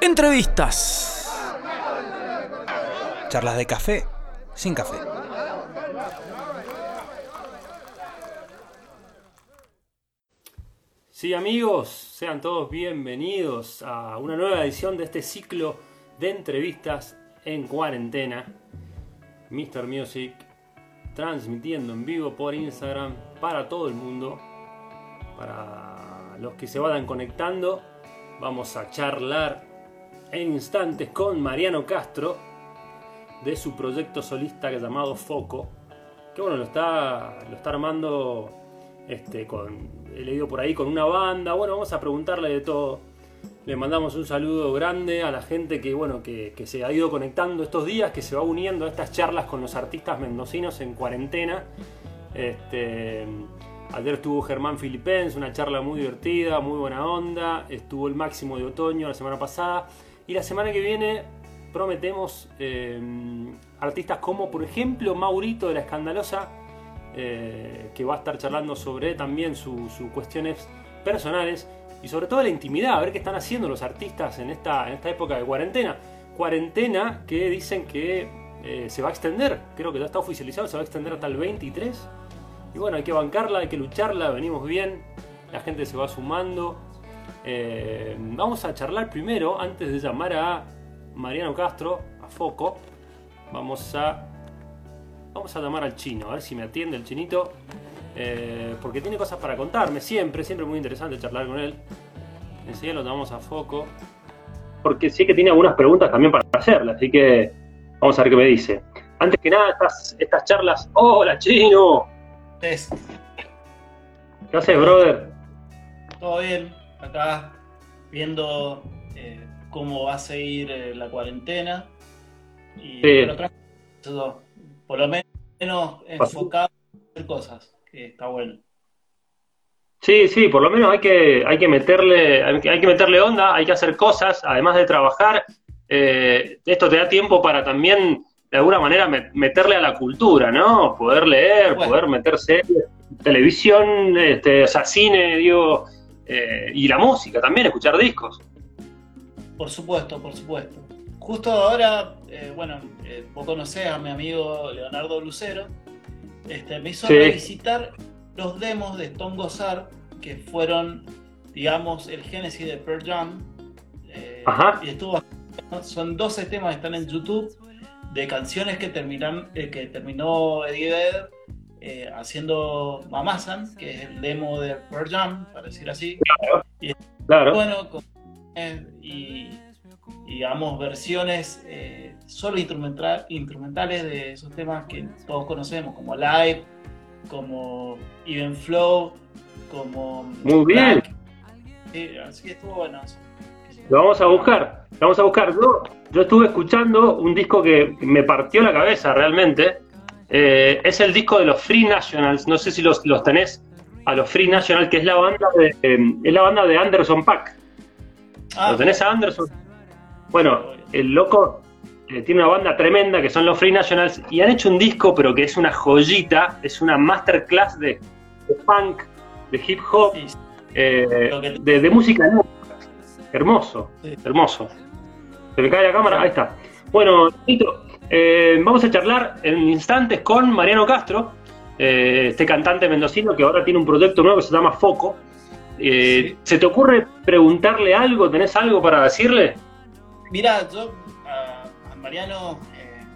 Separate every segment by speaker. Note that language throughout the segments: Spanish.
Speaker 1: Entrevistas. Charlas de café sin café.
Speaker 2: Sí amigos, sean todos bienvenidos a una nueva edición de este ciclo de entrevistas en cuarentena. Mr. Music transmitiendo en vivo por Instagram para todo el mundo. Para los que se vayan conectando, vamos a charlar en instantes con Mariano Castro de su proyecto solista llamado Foco. Que bueno, lo está, lo está armando este, con, he leído por ahí con una banda. Bueno, vamos a preguntarle de todo. Le mandamos un saludo grande a la gente que, bueno, que, que, se ha ido conectando estos días, que se va uniendo a estas charlas con los artistas mendocinos en cuarentena. Este, ayer estuvo Germán Filipens, una charla muy divertida, muy buena onda. Estuvo el máximo de otoño la semana pasada. Y la semana que viene prometemos eh, artistas como, por ejemplo, Maurito de la Escandalosa, eh, que va a estar charlando sobre también sus cuestiones personales y sobre todo la intimidad, a ver qué están haciendo los artistas en esta, en esta época de cuarentena. Cuarentena que dicen que eh, se va a extender, creo que ya está oficializado, se va a extender hasta el 23. Y bueno, hay que bancarla, hay que lucharla, venimos bien, la gente se va sumando. Eh, vamos a charlar primero, antes de llamar a Mariano Castro, a Foco. Vamos a, vamos a llamar al chino, a ver si me atiende el chinito. Eh, porque tiene cosas para contarme, siempre, siempre muy interesante charlar con él. Enseguida lo llamamos a Foco. Porque sí que tiene algunas preguntas también para hacerle, así que vamos a ver qué me dice. Antes que nada, estas, estas charlas. ¡Hola, chino!
Speaker 3: Es.
Speaker 2: ¿Qué haces, brother?
Speaker 3: Todo bien, acá viendo eh, cómo va a seguir eh, la cuarentena. Y
Speaker 2: Sí.
Speaker 3: por, lo menos enfocado en hacer cosas, que está bueno.
Speaker 2: Sí, sí, por lo menos hay que, hay que meterle, hay que hay que meterle onda, hay que hacer cosas, además de trabajar. Eh, esto te da tiempo para también, de alguna manera, me- meterle a la cultura, ¿no? Poder leer,
Speaker 3: Bueno.
Speaker 2: poder meterse televisión, este, o sea, cine, digo, eh, y la música también, escuchar discos.
Speaker 3: Por supuesto, por supuesto. Justo ahora, eh, bueno, eh, vos conocés a mi amigo Leonardo Lucero, este, me hizo
Speaker 2: Sí.
Speaker 3: revisitar los demos de Stone Gossard, que fueron, digamos, el génesis de Pearl Jam. eh,
Speaker 2: Ajá.
Speaker 3: Y estuvo, son 12 temas que están en YouTube de canciones que, terminan, que terminó Eddie Vedder eh, haciendo Mamasan, que es el demo de Pearl Jam, para decir así.
Speaker 2: Claro.
Speaker 3: Bueno, con- eh, y digamos versiones eh, solo instrumental, instrumentales de esos temas que todos conocemos, como Live, como Even Flow, como
Speaker 2: Muy bien.
Speaker 3: Sí, así que estuvo bueno. eso.
Speaker 2: Lo vamos a buscar, lo vamos a buscar. Yo, yo estuve escuchando un disco que me partió la cabeza realmente. Eh, es el disco de los Free Nationals. No sé si los, los tenés a los Free Nationals, que es la banda de, eh, es la banda de Anderson Pack.
Speaker 3: Ah,
Speaker 2: ¿Lo tenés a Anderson? Bueno, el loco eh, tiene una banda tremenda que son los Free Nationals y han hecho un disco, pero que es una joyita, es una masterclass de, de punk, de hip hop,
Speaker 3: sí,
Speaker 2: eh, de, de música nueva. Hermoso,
Speaker 3: Sí.
Speaker 2: hermoso. Se me cae la cámara, ahí está. Bueno, Tito, eh, vamos a charlar en instantes con Mariano Castro, eh, este cantante mendocino que ahora tiene un proyecto nuevo que se llama Foco. Eh,
Speaker 3: Sí.
Speaker 2: ¿Se te ocurre preguntarle algo? ¿Tenés algo para decirle?
Speaker 3: Mira, yo a, a Mariano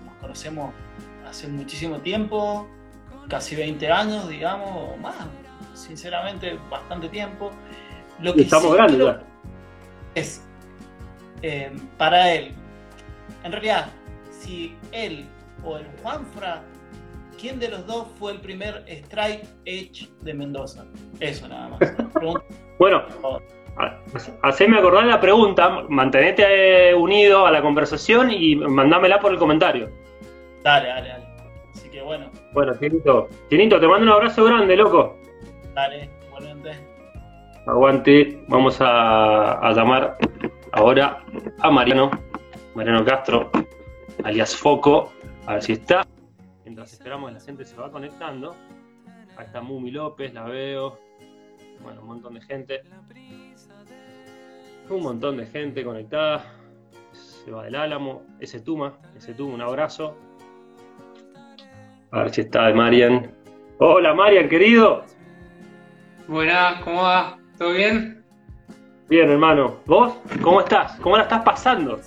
Speaker 3: nos conocemos hace muchísimo tiempo, casi 20 años, digamos, o más, sinceramente, bastante tiempo. Lo que
Speaker 2: Estamos
Speaker 3: sí
Speaker 2: grandes ya.
Speaker 3: es para él, en realidad, si él o el Juanfra, ¿quién de los dos fue el primer strike edge de Mendoza? Eso nada más.
Speaker 2: Bueno, ha- haceme acordar la pregunta, mantenete eh, unido a la conversación y mandámela por el comentario.
Speaker 3: dale, dale, dale. Así que bueno,
Speaker 2: Bueno, Tinito, Tinito, te mando un abrazo grande, loco.
Speaker 3: dale, igualmente.
Speaker 2: Aguante, vamos a, a llamar ahora a Mariano, Mariano Castro, alias Foco, a ver si está. Mientras esperamos que la gente se va conectando. Ahí está Mumi López, la veo. Bueno, un montón de gente. Un montón de gente conectada. Seba del Álamo, ese Tuma, ese Tuma, un abrazo. A ver si está de Marian. Hola Marian, querido.
Speaker 4: Buenas, ¿cómo va? ¿Todo bien?
Speaker 2: Bien, hermano. ¿Vos? ¿Cómo estás? ¿Cómo la estás pasando?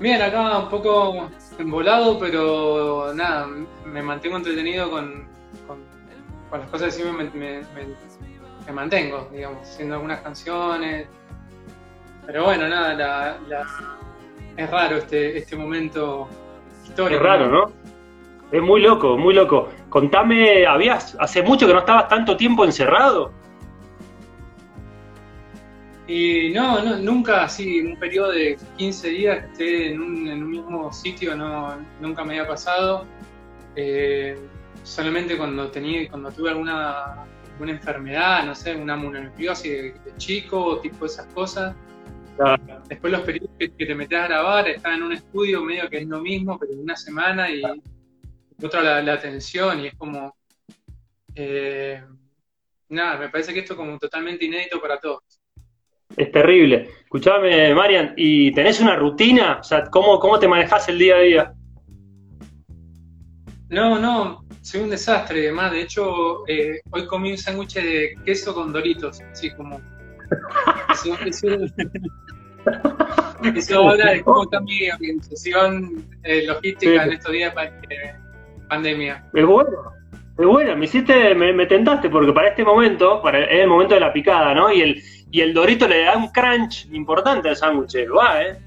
Speaker 4: Bien, acá un poco embolado, pero nada, me mantengo entretenido con, con, las cosas que sí me, me, mantengo, digamos, haciendo algunas canciones. Pero bueno, nada, la, es raro este, este momento histórico.
Speaker 2: Es raro, ¿no? Es muy loco, muy loco. Contame, ¿habías hace mucho que no estabas tanto tiempo encerrado?
Speaker 4: Y no, no, nunca así, un periodo de 15 días que esté en un, en un mismo sitio, no, nunca me había pasado. Eh, solamente cuando tenía, cuando tuve alguna, alguna enfermedad, no sé, una mononucleosis de, de chico, tipo esas cosas. Claro. Después los periodos que, que, te metes a grabar, estás en un estudio medio que es lo mismo, pero en una semana y otra la, la atención y es como... Eh, nada, me parece que esto es como totalmente inédito para todos.
Speaker 2: Es terrible. Escuchame, Marian, ¿y tenés una rutina? O sea, ¿cómo, cómo te manejas el día a día?
Speaker 4: No, no, soy un desastre. Además, de hecho, eh, hoy comí un sándwich de queso con doritos, así como. Eso, eso, eso habla de cómo está mi organización eh, logística sí. en estos días de pandemia.
Speaker 2: Es bueno. Es bueno, me hiciste, me, me, tentaste, porque para este momento, para es el momento de la picada, ¿no? Y el, y el dorito le da un crunch importante al sándwich, va, ¿eh?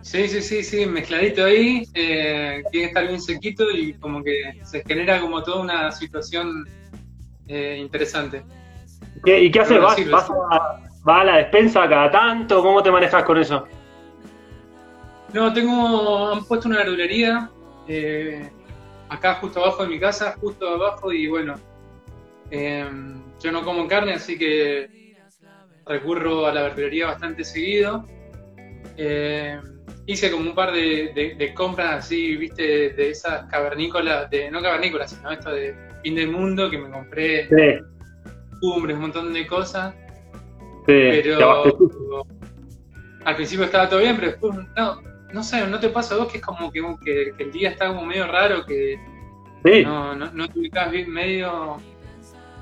Speaker 4: Sí, sí, sí, sí, mezcladito ahí, eh, tiene que estar bien sequito y como que se genera como toda una situación eh, interesante.
Speaker 2: ¿Qué, ¿Y qué haces? ¿Vas, vas, a, ¿Vas, a, la despensa cada tanto? ¿Cómo te manejas con eso?
Speaker 4: No, tengo, han puesto una verdulería eh, acá justo abajo de mi casa, justo abajo y bueno, yo no como carne, así que recurro a la verdulería bastante seguido. Eh, hice como un par de, de, de, compras así, viste, de esas cavernícolas, de, no cavernícolas, sino esto de fin del mundo, que me compré sí. cumbres, un montón de cosas.
Speaker 2: Sí,
Speaker 4: pero al principio estaba todo bien, pero después, no, no sé, ¿no te pasa a vos que es como que, que, que el día está como medio raro, que
Speaker 2: sí.
Speaker 4: no, no, no te ubicás bien medio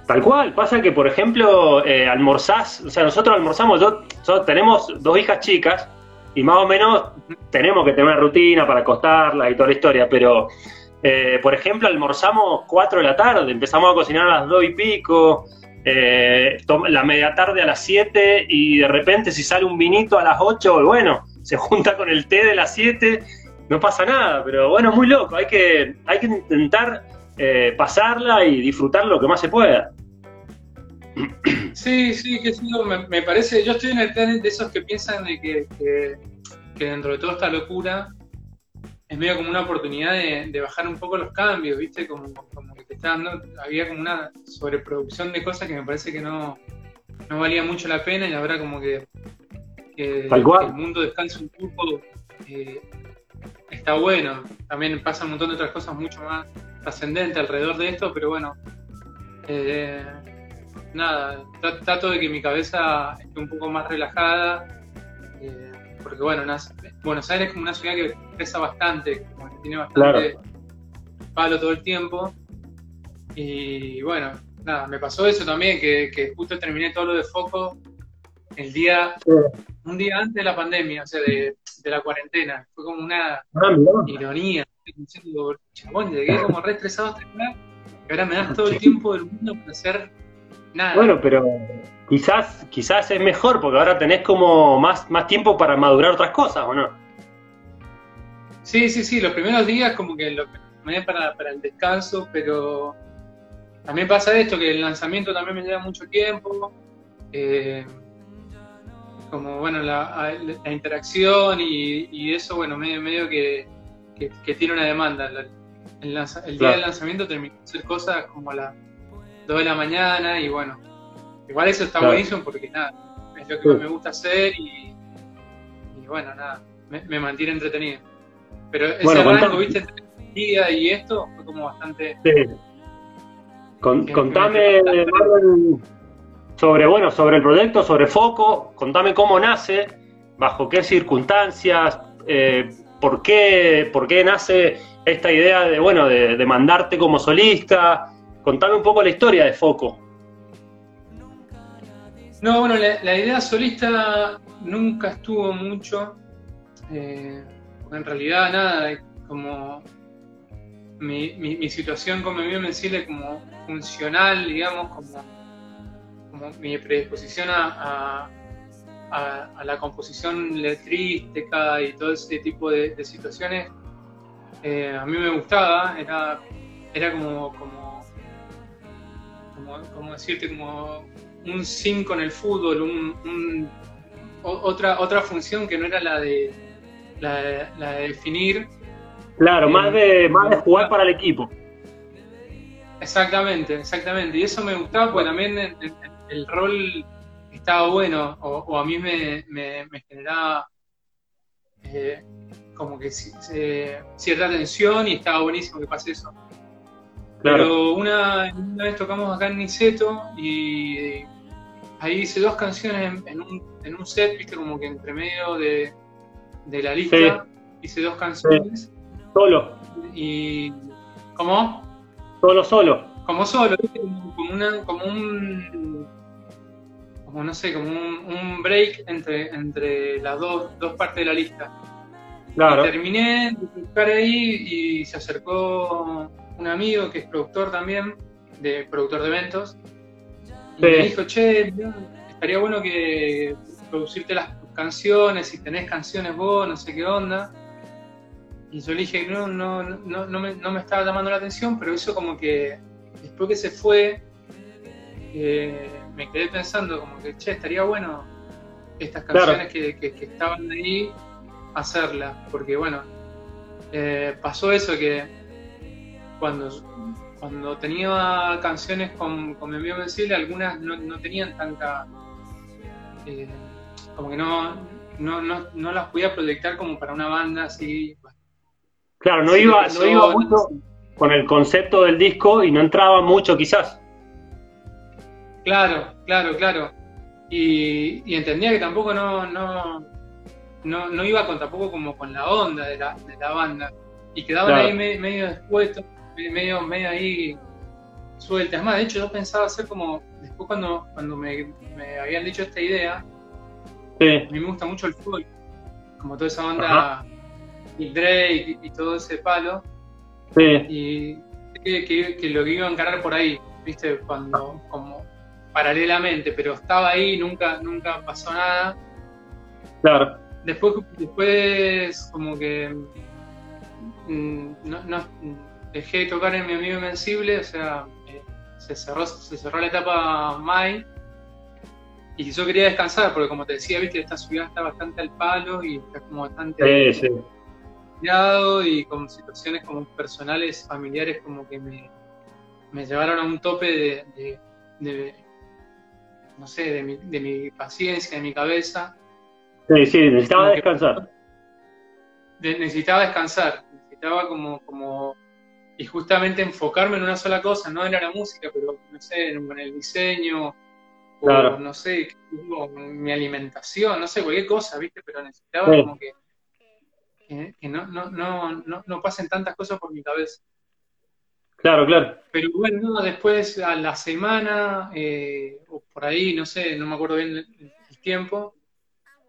Speaker 2: Tal cual, pasa que, por ejemplo, eh, almorzás, o sea, nosotros almorzamos, yo, tenemos dos hijas chicas y más o menos tenemos que tener rutina para acostarlas y toda la historia, pero, eh, por ejemplo, almorzamos 4 de la tarde, empezamos a cocinar a las 2 y pico, eh, la media tarde a las 7 y de repente si sale un vinito a las 8, bueno, se junta con el té de las 7, no pasa nada, pero bueno, muy loco, hay que, hay que intentar eh, pasarla y disfrutar lo que más se pueda.
Speaker 4: Sí, sí, que sí, me, me, parece, yo estoy en el plan de esos que piensan de que, que, que, dentro de toda esta locura es medio como una oportunidad de, de bajar un poco los cambios, ¿viste? Como, como que te está dando, había como una sobreproducción de cosas que me parece que no, no valía mucho la pena y ahora como que, que, el mundo descanse un poco eh, está bueno. También pasa un montón de otras cosas mucho más trascendente alrededor de esto, pero bueno, eh, nada, trato de que mi cabeza esté un poco más relajada, eh, porque bueno, Buenos Aires es como una ciudad que pesa bastante, como que tiene bastante claro. palo todo el tiempo, y bueno, nada, me pasó eso también, que, que justo terminé todo lo de foco el día, sí. un día antes de la pandemia, o sea, de, de la cuarentena, fue como una ah, ironía chabón, llegué como re estresado a terminar, y ahora me das todo el tiempo del mundo para hacer nada.
Speaker 2: Bueno, pero quizás, quizás es mejor, porque ahora tenés como más, más tiempo para madurar otras cosas, ¿o no?
Speaker 4: Sí, sí, sí, los primeros días como que lo para, para el descanso, pero también pasa esto, que el lanzamiento también me lleva mucho tiempo. Eh, como bueno, la, la interacción y, y, eso, bueno, medio, medio que que, que tiene una demanda. El, el, lanza, el día claro. del lanzamiento terminó de hacer cosas como a las 2 de la mañana y bueno, igual eso está claro. buenísimo porque nada, es lo que sí. me gusta hacer y, y bueno, nada, me, me, mantiene entretenido. Pero ese bueno, arranco, viste, entre el día y esto fue como bastante...
Speaker 2: Sí. Con, contame, Marlon, sobre, bueno, sobre el proyecto, sobre Foco, contame cómo nace,
Speaker 5: bajo qué circunstancias, eh, por, qué, por qué nace esta idea de, bueno, de, de mandarte como solista. Contame un poco la historia de Foco.
Speaker 4: No, bueno, la, idea solista nunca estuvo mucho. Eh, en realidad nada, como mi, situación con mi vida es como funcional, digamos, como, mi predisposición a, la composición letrística y todo ese tipo de, situaciones, eh, a mí me gustaba, era, era como, como, como decirte, como un 5 en el fútbol, un, otra, otra función que no era la de, la de, la de definir
Speaker 5: Claro,
Speaker 4: Eh,
Speaker 5: más de, más de jugar para el equipo.
Speaker 4: Exactamente, exactamente. Y eso me gustaba porque también el, el- el rol estaba bueno, o, o a mí me, me- me generaba eh, como que eh, cierta tensión y estaba buenísimo que pase eso.
Speaker 5: Claro.
Speaker 4: Pero una, una vez tocamos acá en Niceto y ahí hice dos canciones en, en un, en un set, viste, como que entre medio de, de la lista hice dos canciones
Speaker 5: Solo,
Speaker 4: y... ¿Cómo?
Speaker 5: solo, solo.
Speaker 4: como solo, ¿viste? como, como una, como un, como no sé, como un, un break entre, entre las dos, dos partes de la lista.
Speaker 5: Claro.
Speaker 4: Y terminé de tocar ahí y se acercó un amigo que es productor también, de productor de eventos, y
Speaker 5: Sí.
Speaker 4: me dijo, che, estaría bueno que producirte las canciones, si tenés canciones vos, no sé qué onda. Y yo le dije, no, no, no, no, me, no me estaba llamando la atención, pero eso como que después que se fue, eh, me quedé pensando como que, che, estaría bueno estas
Speaker 5: Claro.
Speaker 4: canciones que, que- que estaban ahí, hacerlas, porque bueno, eh, pasó eso que cuando, cuando tenía canciones con, con mi amigo algunas no, no tenían tanta, eh, como que no, no, no, no las podía proyectar como para una banda así.
Speaker 5: Claro, no iba, no iba mucho con el concepto del disco y no entraba mucho quizás.
Speaker 4: Claro, claro, claro. Y, y entendía que tampoco no, no, no, no iba con tampoco como con la onda de la, de la banda. Y quedaban
Speaker 5: Claro.
Speaker 4: ahí me- medio expuestos, medio, medio ahí sueltas. Más, de hecho yo pensaba hacer como, después cuando, cuando me, me habían dicho esta idea,
Speaker 5: Sí,
Speaker 4: a mí me gusta mucho el folk, como toda esa onda Big Drake y, y todo ese palo.
Speaker 5: sí,
Speaker 4: Y que, que- que lo que iba a encarar por ahí, viste, cuando, como paralelamente, pero estaba ahí, nunca, nunca pasó nada.
Speaker 5: claro.
Speaker 4: Después, después como que mm, no, no- dejé de tocar en mi amigo invencible, o sea, eh, se cerró, se cerró la etapa Mai. Y yo quería descansar, porque como te decía, viste, esta ciudad está bastante al palo y está como bastante
Speaker 5: Sí, sí.
Speaker 4: y con situaciones como personales, familiares, como que me, me llevaron a un tope de, de- de, no sé, de mi, de mi paciencia, de mi cabeza.
Speaker 5: Sí, sí, necesitaba
Speaker 4: Como
Speaker 5: descansar.
Speaker 4: De- necesitaba descansar, necesitaba como, como, y justamente enfocarme en una sola cosa, no era la música, pero no sé, en, el diseño, o
Speaker 5: Claro.
Speaker 4: no sé, o mi alimentación, no sé, cualquier cosa, ¿viste? Pero necesitaba
Speaker 5: Sí.
Speaker 4: como que, que, que no, no, no, no, no pasen tantas cosas por mi cabeza.
Speaker 5: Claro, claro.
Speaker 4: Pero bueno, no, después a la semana, eh, o por ahí, no sé, no me acuerdo bien el, el tiempo,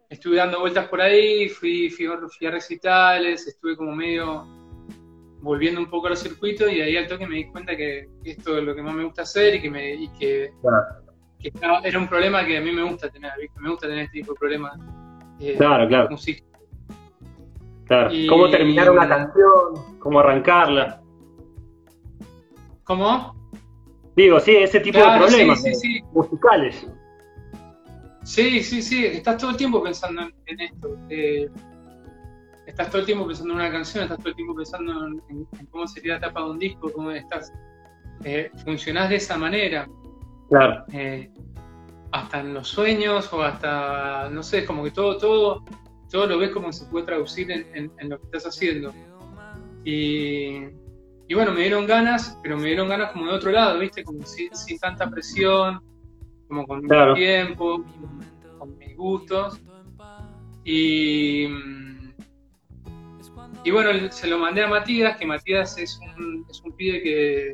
Speaker 4: estuve dando vueltas por ahí, fui, fui, fui a recitales, estuve como medio volviendo un poco a los circuitos y ahí al toque me di cuenta que esto es lo que más me gusta hacer y que, me, y que,
Speaker 5: Claro.
Speaker 4: que estaba- era un problema que a mí me gusta tener, ¿viste? me gusta tener este tipo de problemas. eh,
Speaker 5: Claro, claro. claro.
Speaker 4: Y-
Speaker 5: ¿Cómo terminar una canción? ¿Cómo arrancarla?
Speaker 4: ¿Cómo?
Speaker 5: Digo, sí, ese tipo
Speaker 4: Claro,
Speaker 5: de problemas
Speaker 4: sí, sí.
Speaker 5: musicales.
Speaker 4: Sí, sí, sí, estás todo el tiempo pensando en, en esto. eh, estás todo el tiempo pensando en una canción, estás todo el tiempo pensando en, en- en cómo sería la tapa de un disco, cómo estás. Eh, funcionás de esa manera,
Speaker 5: Claro,
Speaker 4: eh, hasta en los sueños o hasta, no sé, como que todo, todo, todo lo ves como se puede traducir en, en- en lo que estás haciendo. Y, y bueno, me dieron ganas, pero me dieron ganas como de otro lado, ¿viste? Como sin, sin tanta presión, como con
Speaker 5: Claro.
Speaker 4: mi tiempo, con mis gustos. Y, y bueno, se lo mandé a Matías, que Matías es un, es un pibe que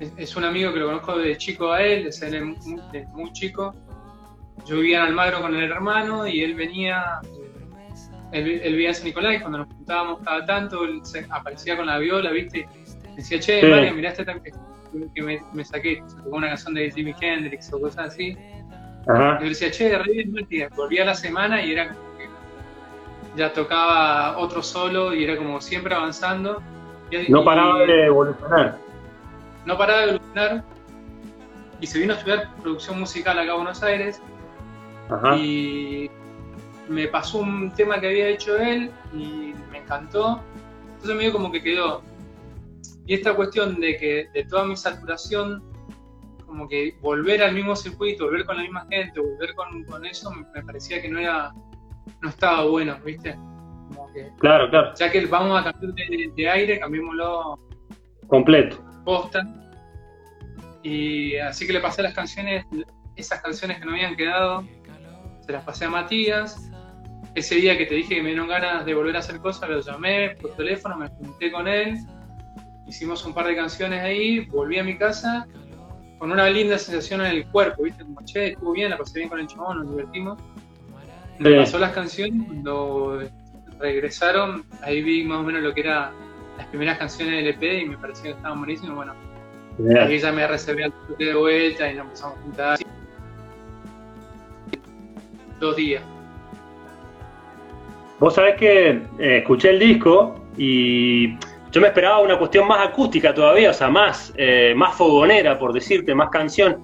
Speaker 4: es, es un amigo que lo conozco de chico a él, es él muy, de muy chico. Yo vivía en Almagro con el hermano y él venía, él, él vivía en San Nicolás y cuando nos juntábamos cada tanto, él se- aparecía con la viola, ¿viste? Decía, che,
Speaker 2: Sí.
Speaker 4: Mario, mirá este que, me, me saqué, se tocó una canción de Jimi Hendrix o cosas así.
Speaker 2: Ajá.
Speaker 4: Y yo decía, che, re bien, Mati. Volvía a la semana y era ya tocaba otro solo y era como siempre avanzando. Y-
Speaker 2: No
Speaker 4: y
Speaker 2: paraba de evolucionar.
Speaker 4: no paraba de evolucionar. Y se vino a estudiar producción musical acá a Buenos Aires
Speaker 2: Ajá.
Speaker 4: y me pasó un tema que había hecho él y me encantó. Entonces medio como que quedó. Y esta cuestión de que de toda mi saturación, como que volver al mismo circuito, volver con la misma gente, volver con, con eso, me, me parecía que no era, no estaba bueno, ¿viste? Como que,
Speaker 2: Claro, claro.
Speaker 4: ya que vamos a cambiar de, de aire, cambiémoslo
Speaker 2: Completo.
Speaker 4: posta. Y así que le pasé las canciones, esas canciones que no habían quedado, se las pasé a Matías. Ese día que te dije que me dieron ganas de volver a hacer cosas, lo llamé por teléfono, me junté con él, hicimos un par de canciones ahí, volví a mi casa con una linda sensación en el cuerpo, ¿viste? Como, che, estuvo bien, la pasé bien con el chabón, nos divertimos. Me
Speaker 2: Sí.
Speaker 4: pasó las canciones, cuando regresaron, ahí vi más o menos lo que eran las primeras canciones del EP y me pareció que estaban buenísimas. Bueno. Ahí ya me reservé al de vuelta y nos empezamos a juntar. Dos días.
Speaker 2: Vos sabés que eh, escuché el disco y yo me esperaba una cuestión más acústica todavía, o sea, más, eh, más fogonera, por decirte, más canción.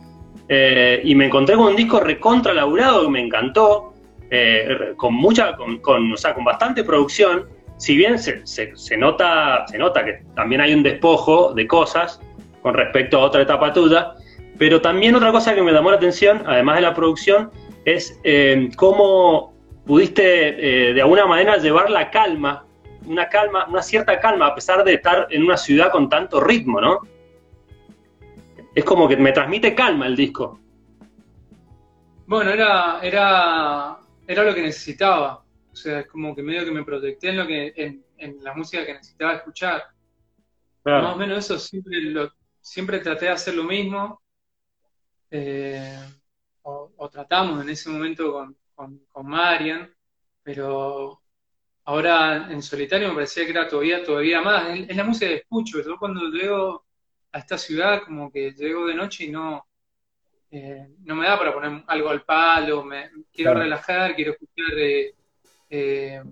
Speaker 2: Eh, y me encontré con un disco recontra laburado que me encantó, eh, con mucha, con, con, o sea, con bastante producción. Si bien se, se- nota, se nota que también hay un despojo de cosas con respecto a otra etapa tuya, pero también otra cosa que me llamó la atención, además de la producción, es eh, cómo pudiste eh, de alguna manera llevar la calma, una calma, una cierta calma, a pesar de estar en una ciudad con tanto ritmo, ¿no? Es como que me transmite calma el disco.
Speaker 4: Bueno, era, era, era lo que necesitaba. O sea, es como que medio que me proyecté en, lo que, en, en la música que necesitaba escuchar. Más o menos eso, siempre, lo, siempre traté de hacer lo mismo. eh, o, o tratamos en ese momento con, con, con Marian, pero ahora en solitario me parecía que era todavía, todavía más. Es, es la música que escucho. Yo cuando llego a esta ciudad, como que llego de noche y no, eh, no me da para poner algo al palo, me, quiero
Speaker 2: Claro.
Speaker 4: relajar, quiero escuchar, eh, eh,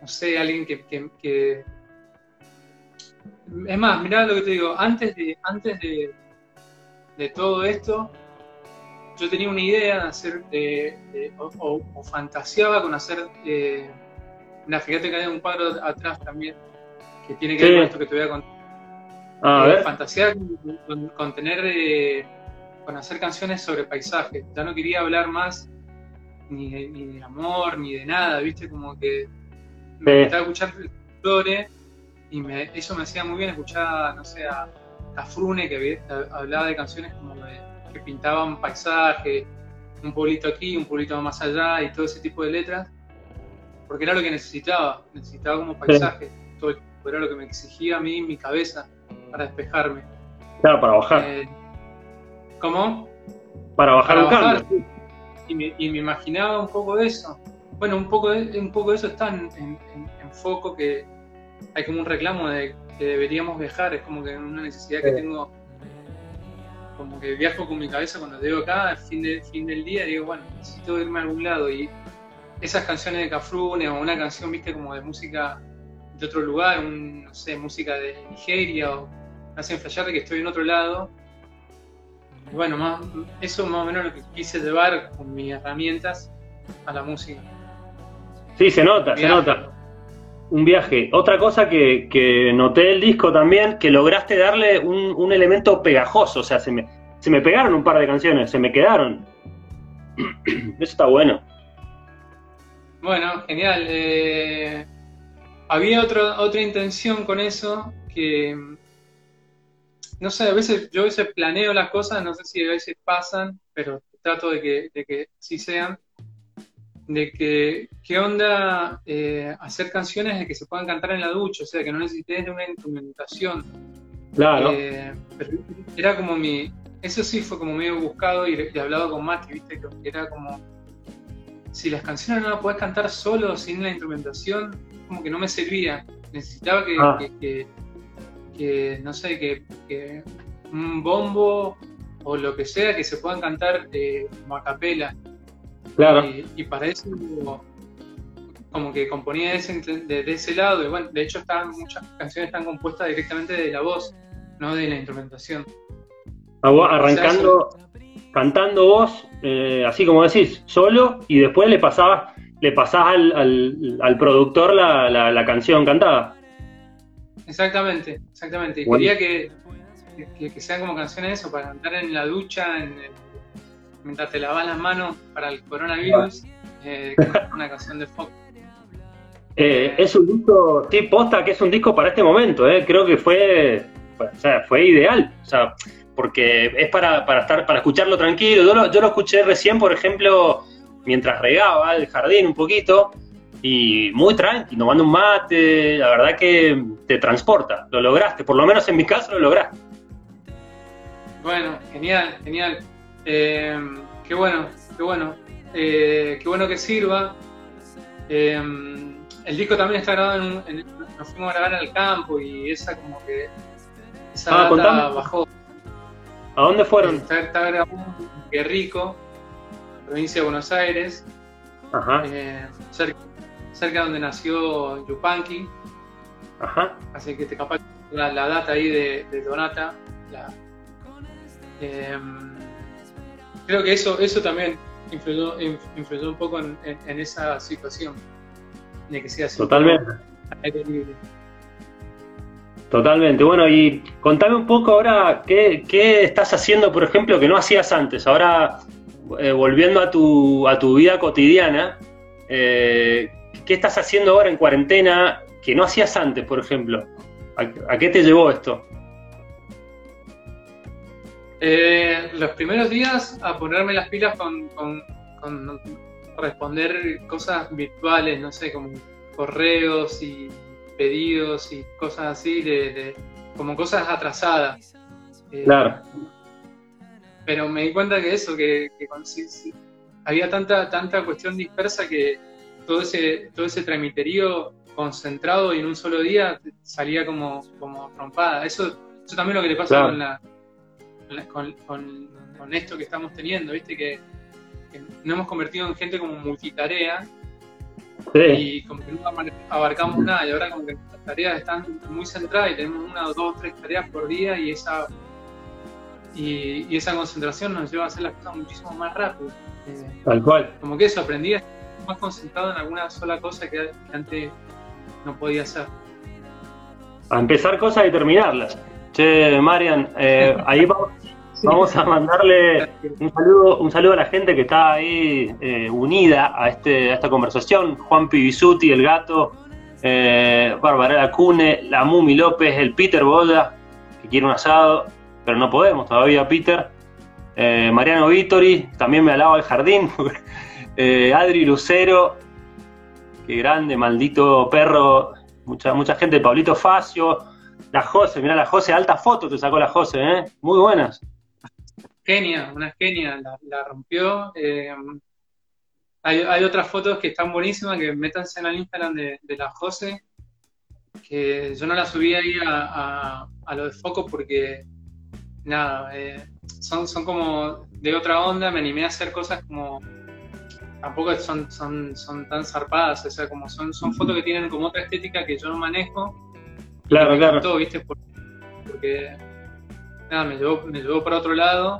Speaker 4: no sé, alguien que, que- que- Es más, mirá lo que te digo, antes de, antes de, de todo esto, yo tenía una idea de hacer, de, de- o, o- o fantaseaba con hacer, una, fíjate que hay un cuadro atrás también, que tiene que
Speaker 2: Sí.
Speaker 4: ver con esto que te voy a contar.
Speaker 2: Ah, a ver.
Speaker 4: fantasear con, con- con tener, con hacer canciones sobre paisajes. Ya no quería hablar más ni de, ni amor, ni de nada, ¿viste? Como que me
Speaker 2: Sí.
Speaker 4: gustaba escuchar flores y me- eso me hacía muy bien escuchar, no sé, a Cafrune que había- hablaba de canciones como de- que pintaban paisajes, un pueblito aquí, un pueblito más allá y todo ese tipo de letras, porque era lo que necesitaba, necesitaba como paisaje, todo el tiempo, era lo que me exigía a mí mi cabeza para despejarme.
Speaker 2: Claro, para bajar.
Speaker 4: Eh, ¿Cómo?
Speaker 2: para bajar
Speaker 4: para
Speaker 2: un
Speaker 4: bajar.
Speaker 2: cambio.
Speaker 4: Y me, y me imaginaba un poco de eso. Bueno, un poco de, un poco de eso está en, en- foco que hay como un reclamo de que deberíamos viajar, es como que una necesidad que tengo, como que viajo con mi cabeza cuando llego acá, al fin, de, fin del día, digo, bueno, necesito irme a algún lado y esas canciones de Cafrune o una canción, viste, como de música de otro lugar, un, no sé, música de Nigeria o me hacen flashear de que estoy en otro lado. Bueno, más, eso más o menos lo que quise llevar con mis herramientas a la música.
Speaker 2: Sí, se nota, se nota. Un viaje. Otra cosa que, que noté del disco también, que lograste darle un, un elemento pegajoso. O sea, se me, se me pegaron un par de canciones, se me quedaron. Eso está bueno.
Speaker 4: Bueno, genial. eh, había otra otra intención con eso que, no sé, a veces yo a veces planeo las cosas, no sé si a veces pasan, pero trato de que, de que sí sean. de que qué onda eh, hacer canciones de que se puedan cantar en la ducha, o sea, que no necesites de una instrumentación.
Speaker 2: Claro.
Speaker 4: Eh, pero era como mi. Eso sí fue como medio buscado y, y hablado con Mati, ¿viste? Que era como. Si las canciones no las podés cantar solo, sin la instrumentación, como que no me servía. Necesitaba que,
Speaker 2: Ah.
Speaker 4: que, que- que, no sé, que, que un bombo o lo que sea que se puedan cantar eh, como a capela.
Speaker 2: claro.
Speaker 4: Y, y para eso como que componía de ese, de, de ese lado. Y bueno, de hecho estaban, muchas canciones están compuestas directamente de la voz, no de la instrumentación.
Speaker 2: Vos arrancando, cantando vos, eh, así como decís, solo, y después le pasabas, le pasás al, al- al productor la, la- la canción cantada.
Speaker 4: Exactamente, exactamente. Y
Speaker 2: Bueno.
Speaker 4: quería que, que, que sean como canciones eso, para cantar en la ducha, en el- mientras te lavas las manos para el coronavirus, eh, una canción de folk.
Speaker 2: Eh, es un disco, sí, posta que es un disco para este momento, eh, creo que fue, fue- o sea, fue ideal, o sea, porque es para, para estar, para escucharlo tranquilo. Yo lo, yo lo escuché recién, por ejemplo, mientras regaba el jardín un poquito, y muy tranqui, tomando un mate, la verdad que te transporta, lo lograste, por lo menos en mi caso lo lograste.
Speaker 4: Bueno, genial, genial. Eh, qué bueno, qué bueno. Eh, qué bueno que sirva. Eh, el disco también está grabado en, un- en- nos fuimos a grabar en el campo y esa como que esa
Speaker 2: Ah,
Speaker 4: data bajó.
Speaker 2: ¿A dónde fueron?
Speaker 4: Está, está grabado en Guerrico, provincia de Buenos Aires,
Speaker 2: Ajá,
Speaker 4: eh, cerca, cerca donde nació Yupanqui,
Speaker 2: ajá,
Speaker 4: así que te capaz la, la data ahí de, de Donata. la- eh, creo que eso, eso también influyó, inf- influyó un poco en, en- en esa situación de que sea así.
Speaker 2: totalmente. Totalmente. Bueno, y contame un poco ahora qué, qué estás haciendo, por ejemplo, que no hacías antes. Ahora, eh, volviendo a tu, a tu vida cotidiana, eh, ¿qué estás haciendo ahora en cuarentena que no hacías antes, por ejemplo? ¿A, a qué te llevó esto?
Speaker 4: Eh, los primeros días a ponerme las pilas con, con- con responder cosas virtuales, no sé, como correos y pedidos y cosas así, de, de- como cosas atrasadas. Eh,
Speaker 2: Claro,
Speaker 4: Pero me di cuenta que eso, que, que había tanta, tanta cuestión dispersa que todo ese, todo ese tramiterío concentrado y en un solo día salía como, como trompada. Eso, eso también es lo que le pasa
Speaker 2: Claro.
Speaker 4: con, la, con, con- esto que estamos teniendo, ¿viste? Que, que nos hemos convertido en gente como multitarea
Speaker 2: sí,
Speaker 4: y como que nunca abar- abarcamos nada y ahora como que nuestras tareas están muy centradas y tenemos una o dos tres tareas por día y esa y, y esa concentración nos lleva a hacer las cosas muchísimo más rápido.
Speaker 2: Tal cual.
Speaker 4: como que eso, aprendí a más concentrado en alguna sola cosa que, antes no podía hacer.
Speaker 2: A empezar cosas y terminarlas. Che, Marian, eh, ahí vamos, vamos a mandarle un saludo, un saludo a la gente que está ahí eh, unida a, este, a esta conversación. Juan Pibisuti, el gato, eh, Bárbara Cune, la Mumi López, el Peter Boda, que quiere un asado, pero no podemos todavía, Peter. Eh, Mariano Vittori, también me alaba el jardín. Eh, Adri Lucero, qué grande, maldito perro. Mucha, mucha gente, Pablito Facio, la Jose, mirá la Jose, alta foto te sacó la Jose, ¿eh? Muy buenas.
Speaker 4: Genia, una genia, la, rompió. Eh, hay, hay otras fotos que están buenísimas, que métanse en el Instagram de, de la Jose, que yo no la subí ahí a, a- a lo de foco porque, nada, eh, son, son como de otra onda, me animé a hacer cosas como, tampoco son, son, son tan zarpadas, o sea, como son, son fotos que tienen como otra estética que yo no manejo.
Speaker 2: Claro, claro.
Speaker 4: encantó, ¿viste? Por- Porque, nada, me llevó, me llevó para otro lado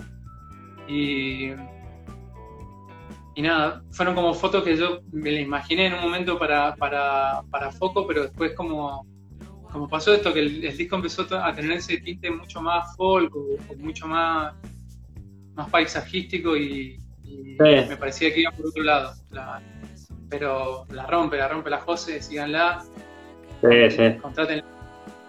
Speaker 4: y, y nada, fueron como fotos que yo me las imaginé en un momento para, para, para foco, pero después como, como pasó esto, que el, el disco empezó a tener ese tinte mucho más folk, o, o mucho más, más paisajístico y, y
Speaker 2: Sí.
Speaker 4: me parecía que iba por otro lado. La- pero la rompe, la rompe la Jose, síganla,
Speaker 2: Sí, sí,
Speaker 4: contraten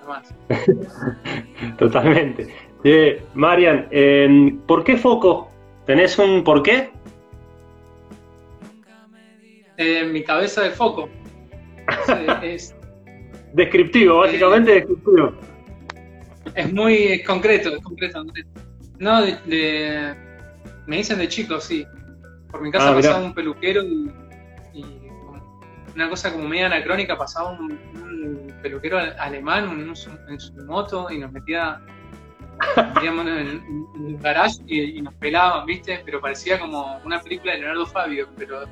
Speaker 4: más.
Speaker 2: totalmente. Eh, Marian, eh, ¿por qué foco? ¿Tenés un por qué?
Speaker 4: Eh, mi cabeza de foco. Es,
Speaker 2: Descriptivo, básicamente descriptivo.
Speaker 4: es muy concreto, es concreto, concreto. No, de, de- me dicen de chico, sí. Por mi casa
Speaker 2: Ah, mirá.
Speaker 4: pasaba un peluquero y, una cosa como media anacrónica, pasaba un, un peluquero al- alemán en, su, en su moto y nos metía, nos en, el garage y, y nos pelaban, ¿viste? Pero parecía como una película de Leonardo Fabio, pero en,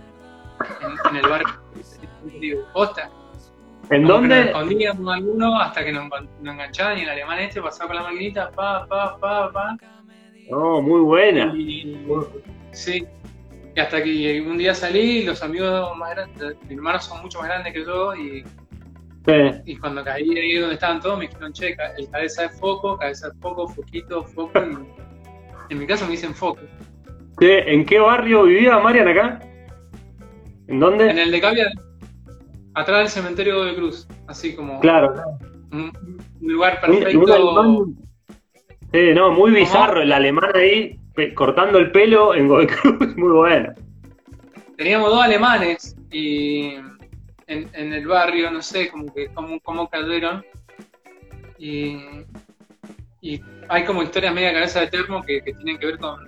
Speaker 4: en el barrio. Digo, posta.
Speaker 2: ¿En
Speaker 4: Como que Nos
Speaker 2: dónde?
Speaker 4: escondíamos algunos hasta que nos, nos enganchaban y el alemán este pasaba con la maquinita, pa, pa, pa, pa.
Speaker 2: No, muy buena.
Speaker 4: Y, sí. Y hasta que un día salí, los amigos más grandes, mis hermanos son mucho más grandes que yo, y,
Speaker 2: Sí.
Speaker 4: y cuando caí ahí donde estaban todos, me dijeron, che, el cabeza de foco, cabeza de foco, foquito, foco. y en mi caso me dicen foco.
Speaker 2: Sí, ¿En qué barrio vivía Marian acá? ¿En dónde?
Speaker 4: En el de Cavia, atrás del cementerio de Cruz, así como
Speaker 2: Claro, claro.
Speaker 4: un, un lugar
Speaker 2: Un- un
Speaker 4: perfecto.
Speaker 2: Sí, no, muy bizarro el alemán ahí, cortando el pelo en Godoy Cruz, muy bueno.
Speaker 4: teníamos dos alemanes y en, en el barrio, no sé, como que cómo, cómo cayeron. Y, y hay como historias media cabeza de termo que, que tienen que ver con,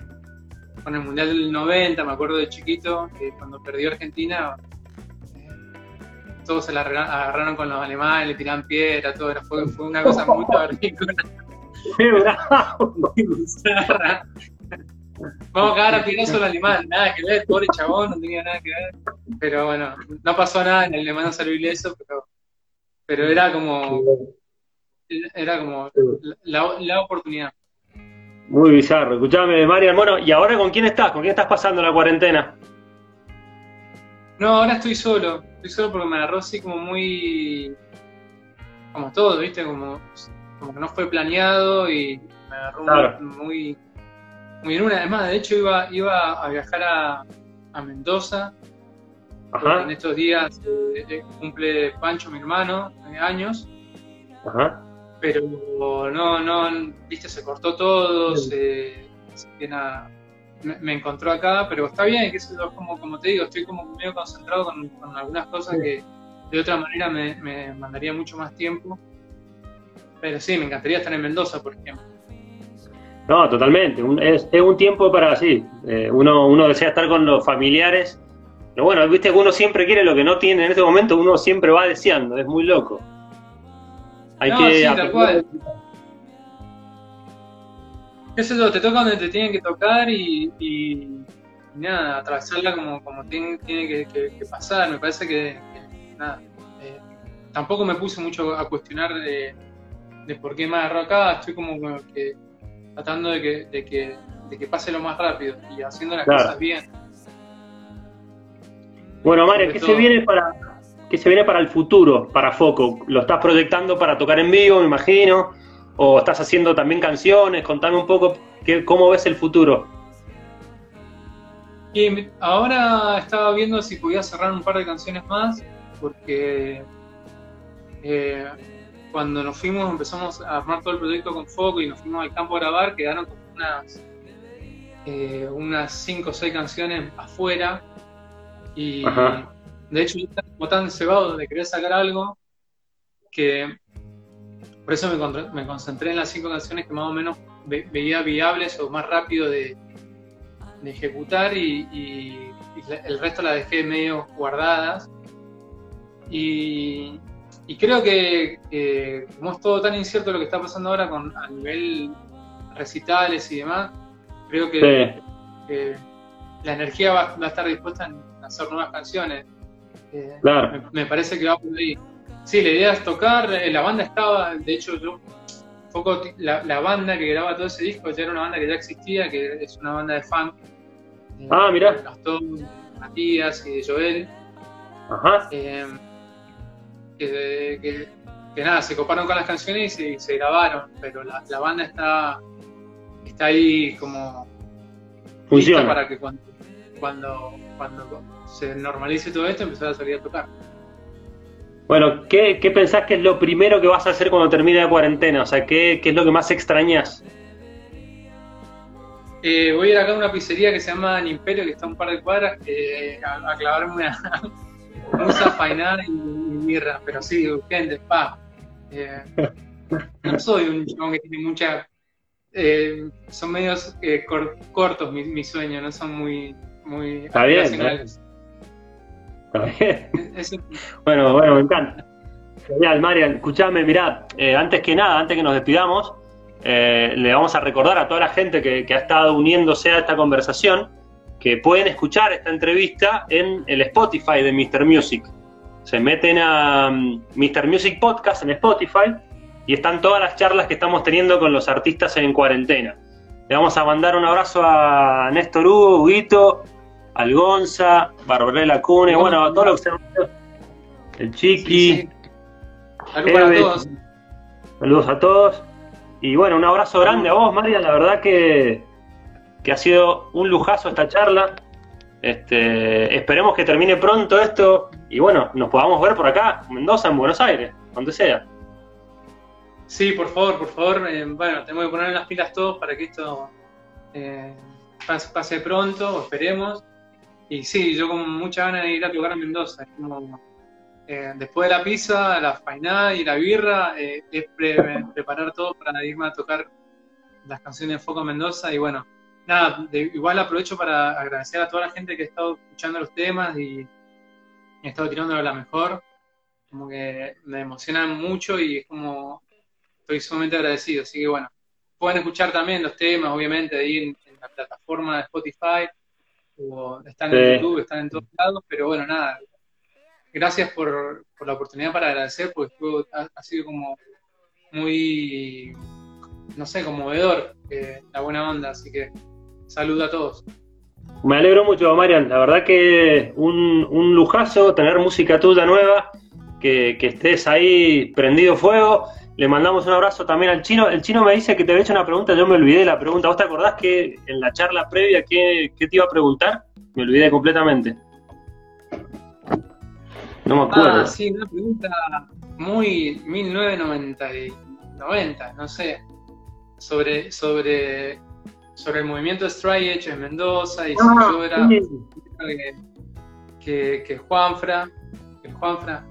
Speaker 4: con el Mundial del 90, me acuerdo de chiquito, que cuando perdió Argentina, eh, todos se la agarra- agarraron con los alemanes, le tiraban piedra, todo, era, fue, fue una cosa muy terrícola.
Speaker 2: Qué bravo.
Speaker 4: Vamos a cagar a picazo al alemán, nada que ver, pobre chabón, no tenía nada que ver. Pero bueno, no pasó nada, en el alemán no salió ileso, pero, pero era como, era como la, la oportunidad.
Speaker 2: Muy bizarro. Escuchame, Marian, bueno, ¿y ahora con quién estás? ¿Con quién estás pasando la cuarentena?
Speaker 4: No, ahora estoy solo, estoy solo porque me agarró así como muy, como todo, viste, como, como que no fue planeado y me agarró
Speaker 2: Claro.
Speaker 4: muy, muy, en una. Además, de hecho iba, iba a viajar a, a Mendoza
Speaker 2: Ajá,
Speaker 4: en estos días eh, eh, cumple Pancho, mi hermano, de años,
Speaker 2: ajá.
Speaker 4: pero no, no, viste, se cortó todo,
Speaker 2: Sí.
Speaker 4: se, nada, me, me encontró acá, pero está bien, que eso es como, como te digo, estoy como medio concentrado con, con algunas cosas que de otra manera me, me mandaría mucho más tiempo, pero sí, me encantaría estar en Mendoza, por ejemplo.
Speaker 2: No, totalmente. Un- es, es un tiempo para así. eh, uno, uno desea estar con los familiares. Pero bueno, viste que uno siempre quiere lo que no tiene en este momento, uno siempre va deseando, es muy loco. Hay
Speaker 4: No,
Speaker 2: que
Speaker 4: sí, tal cual. qué sé yo, te toca donde te tienen que tocar y, y- y nada, atravesarla como, como tiene, tiene que, que- que pasar. Me parece que, que, nada, eh, tampoco me puse mucho a cuestionar de, de por qué me agarró acá, estoy como que tratando de que, de que, de que pase lo más rápido y haciendo las
Speaker 2: Claro.
Speaker 4: cosas bien.
Speaker 2: Bueno, Mario, ¿qué se viene para qué se viene para el futuro, para Foco? ¿Lo estás proyectando para tocar en vivo, me imagino? ¿O estás haciendo también canciones? Contame un poco qué, cómo ves el futuro.
Speaker 4: Y ahora estaba viendo si podía cerrar un par de canciones más, porque eh, cuando nos fuimos, empezamos a armar todo el proyecto con Foco y nos fuimos al campo a grabar, quedaron como unas eh, unas 5 o 6 canciones afuera. Y
Speaker 2: Ajá.
Speaker 4: de hecho, yo estaba como tan cebado de querer sacar algo que por eso me, me concentré en las 5 canciones que más o menos ve- veía viables o más rápido de, de ejecutar y, y- y la- el resto las dejé medio guardadas. Y, y creo que, que como es todo tan incierto lo que está pasando ahora con, a nivel recitales y demás, creo que,
Speaker 2: Sí,
Speaker 4: la energía va, va a estar dispuesta en hacer nuevas canciones. Eh,
Speaker 2: claro.
Speaker 4: me, me parece que va por ahí. Sí, la idea es tocar, eh, la banda estaba, de hecho yo, poco ti- la, la banda que graba todo ese disco ya era una banda que ya existía, que es una banda de funk. eh,
Speaker 2: Ah, mirá.
Speaker 4: de Gastón, de Matías y de Joel.
Speaker 2: Ajá.
Speaker 4: Que, que- que nada, se coparon con las canciones y se, grabaron, pero la, la banda está, está ahí como lista
Speaker 2: Funciona.
Speaker 4: para que cuando, cuando, cuando se normalice todo esto empezar a salir a tocar.
Speaker 2: Bueno, ¿qué, ¿qué pensás que es lo primero que vas a hacer cuando termine la cuarentena? O sea, ¿qué, qué es lo que más extrañas?
Speaker 4: Eh, voy a ir acá a una pizzería que se llama Imperio, que está a un par de cuadras, eh, a, a clavarme una, Musa, Fainá y, y Mirra. Pero sí, gente, pa. Eh, no soy un chabón que tiene mucha. eh, son medios eh, cor- cortos mis sueños, no son muy, muy
Speaker 2: Está bien. Está
Speaker 4: es-
Speaker 2: Bueno, bueno, me encanta. Genial, Marian. Escuchame, mirá, eh, antes que nada, antes que nos despidamos, eh, le vamos a recordar a toda la gente que, que ha estado uniéndose a esta conversación que pueden escuchar esta entrevista en el Spotify de Mr. Music. Se meten a mm, Mr. Music Podcast en Spotify y están todas las charlas que estamos teniendo con los artistas en cuarentena. Le vamos a mandar un abrazo a Néstor Hugo, Huguito, al Gonza, Barbarella Cune, bueno, a todos los que se. El Chiqui.
Speaker 4: sí, sí. Salud para
Speaker 2: Eve.
Speaker 4: todos.
Speaker 2: Saludos a todos. Y bueno, un abrazo grande a vos, María. La verdad que, que ha sido un lujazo esta charla. Este, esperemos que termine pronto esto y bueno, nos podamos ver por acá, en Mendoza, en Buenos Aires, donde sea.
Speaker 4: Sí, por favor, por favor. eh, bueno, tenemos que poner las pilas todos para que esto eh, pase, pase pronto, esperemos. Y sí, yo con mucha ganas de ir a tocar a Mendoza. Como, eh, después de la pizza, la fainá y la birra, eh, es pre- preparar todo para irme a tocar las canciones de Foco Mendoza. Y bueno, nada, de- igual aprovecho para agradecer a toda la gente que ha estado escuchando los temas y, ha estado tirándolo a la mejor. Como que me emocionan mucho y es como estoy sumamente agradecido. Así que bueno, pueden escuchar también los temas, obviamente, ahí en, en la plataforma de Spotify, o están
Speaker 2: Sí.
Speaker 4: en YouTube, están en todos lados, pero bueno, nada. Gracias por, por la oportunidad para agradecer, porque fue- ha, ha sido como muy, no sé, conmovedor eh, la buena onda, así que saludo a todos.
Speaker 2: Me alegro mucho, Marian. La verdad que un, un lujazo tener música tuya nueva, que, que estés ahí prendido fuego. Le mandamos un abrazo también al chino. El chino me dice que te había hecho una pregunta, yo me olvidé de la pregunta. ¿Vos te acordás que en la charla previa qué, qué te iba a preguntar? Me olvidé completamente. No me acuerdo.
Speaker 4: Ah, sí, una pregunta muy 1990, y 90, no sé, sobre, sobre, sobre el movimiento Strike Edge en Mendoza y si
Speaker 2: Ah,
Speaker 4: yo era
Speaker 2: sí.
Speaker 4: que, que, que Juanfra, que Juanfra,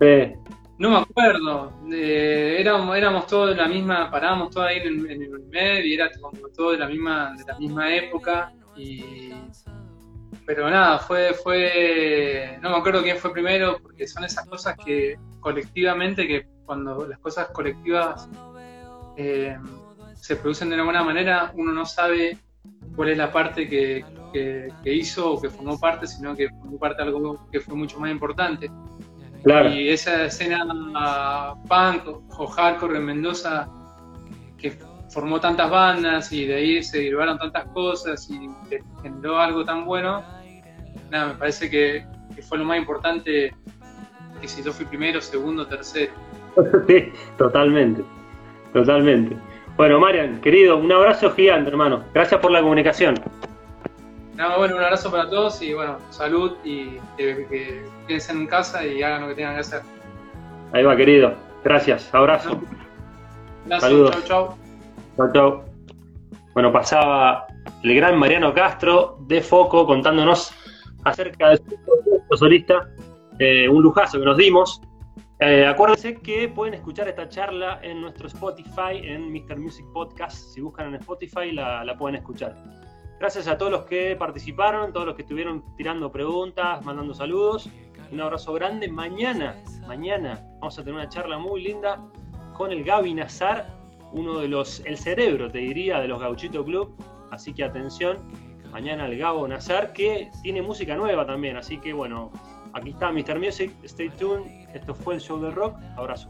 Speaker 2: Sí.
Speaker 4: no me acuerdo, eh, éramos, éramos todos de la misma, parábamos todos ahí en, el- en el Unimed y era como todo de la misma, de la misma época y pero nada, fue, fue, no me acuerdo quién fue primero, porque son esas cosas que colectivamente, que cuando las cosas colectivas eh, se producen de una buena manera, uno no sabe cuál es la parte que, que- que hizo o que formó parte, sino que formó parte de algo que fue mucho más importante.
Speaker 2: Claro.
Speaker 4: Y esa escena punk o hardcore en Mendoza que formó tantas bandas y de ahí se derivaron tantas cosas y generó algo tan bueno, nada, me parece que, que fue lo más importante que si yo fui primero, segundo, tercero.
Speaker 2: Sí, totalmente. Totalmente. Bueno, Marian, querido, un abrazo gigante, hermano. Gracias por la comunicación.
Speaker 4: Nada, bueno, un abrazo para todos y bueno, salud y que, que quédense en casa y hagan lo que tengan que hacer.
Speaker 2: Ahí va, querido. Gracias. Abrazo.
Speaker 4: Gracias,
Speaker 2: Saludos.
Speaker 4: chau, chau.
Speaker 2: Chau, chau. Bueno, pasaba el gran Mariano Castro de Foco contándonos acerca de su solista, eh, un lujazo que nos dimos. Eh, acuérdense que pueden escuchar esta charla en nuestro Spotify, en Mr. Music Podcast. Si buscan en Spotify la, la pueden escuchar. Gracias a todos los que participaron, todos los que estuvieron tirando preguntas, mandando saludos. Un abrazo grande. Mañana, mañana vamos a tener una charla muy linda con el Gaby Nazar, uno de los, el cerebro, te diría, de los Gauchito Club. Así que atención, mañana el Gabo Nazar, que tiene música nueva también. Así que bueno, aquí está Mr. Music, stay tuned. Esto fue el show del rock. Abrazo.